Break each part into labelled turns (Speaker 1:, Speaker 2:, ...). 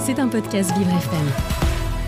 Speaker 1: C'est un podcast Vivre FM.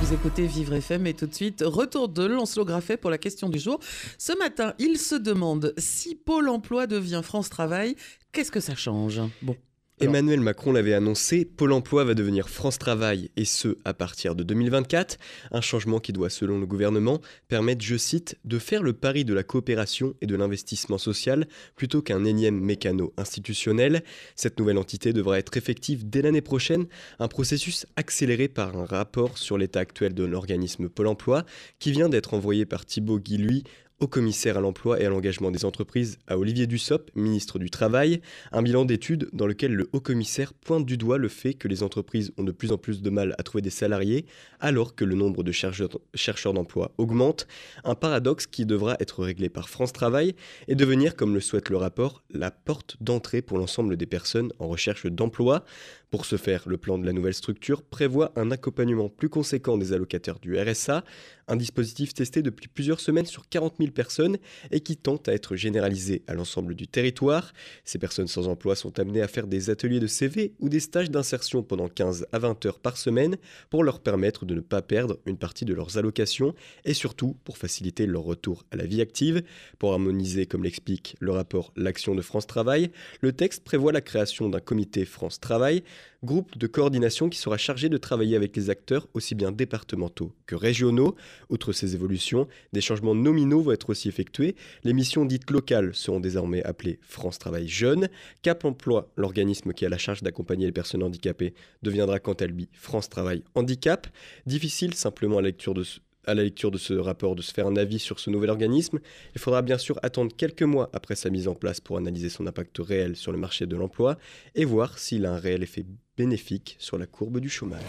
Speaker 2: Vous écoutez Vivre FM et tout de suite, retour de Lancelot Graffet pour la question du jour. Ce matin, il se demande si Pôle emploi devient France Travail, qu'est-ce que ça change? Bon,
Speaker 3: Emmanuel Macron l'avait annoncé, Pôle emploi va devenir France Travail, et ce, à partir de 2024, un changement qui doit, selon le gouvernement, permettre, je cite, de faire le pari de la coopération et de l'investissement social plutôt qu'un énième mécano institutionnel. Cette nouvelle entité devra être effective dès l'année prochaine, un processus accéléré par un rapport sur l'état actuel de l'organisme Pôle emploi, qui vient d'être envoyé par Thibaut Guilluy au commissaire à l'emploi et à l'engagement des entreprises, à Olivier Dussopt, ministre du Travail, un bilan d'études dans lequel le haut-commissaire pointe du doigt le fait que les entreprises ont de plus en plus de mal à trouver des salariés, alors que le nombre de chercheurs d'emploi augmente, un paradoxe qui devra être réglé par France Travail et devenir, comme le souhaite le rapport, la porte d'entrée pour l'ensemble des personnes en recherche d'emploi. Pour ce faire, le plan de la nouvelle structure prévoit un accompagnement plus conséquent des allocataires du RSA, un dispositif testé depuis plusieurs semaines sur 40 000 personnes et qui tente à être généralisé à l'ensemble du territoire. Ces personnes sans emploi sont amenées à faire des ateliers de CV ou des stages d'insertion pendant 15 à 20 heures par semaine pour leur permettre de ne pas perdre une partie de leurs allocations et surtout pour faciliter leur retour à la vie active. Pour harmoniser, comme l'explique le rapport L'action de France Travail, le texte prévoit la création d'un comité France Travail groupe de coordination qui sera chargé de travailler avec les acteurs aussi bien départementaux que régionaux. Outre ces évolutions, des changements nominaux vont être aussi effectués. Les missions dites locales seront désormais appelées France Travail Jeune. Cap Emploi, l'organisme qui a la charge d'accompagner les personnes handicapées, deviendra quant à lui France Travail Handicap. Difficile simplement à la lecture de ce à la lecture de ce rapport de se faire un avis sur ce nouvel organisme. Il faudra bien sûr attendre quelques mois après sa mise en place pour analyser son impact réel sur le marché de l'emploi et voir s'il a un réel effet bénéfique sur la courbe du chômage.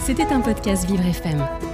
Speaker 1: C'était un podcast Vivre FM.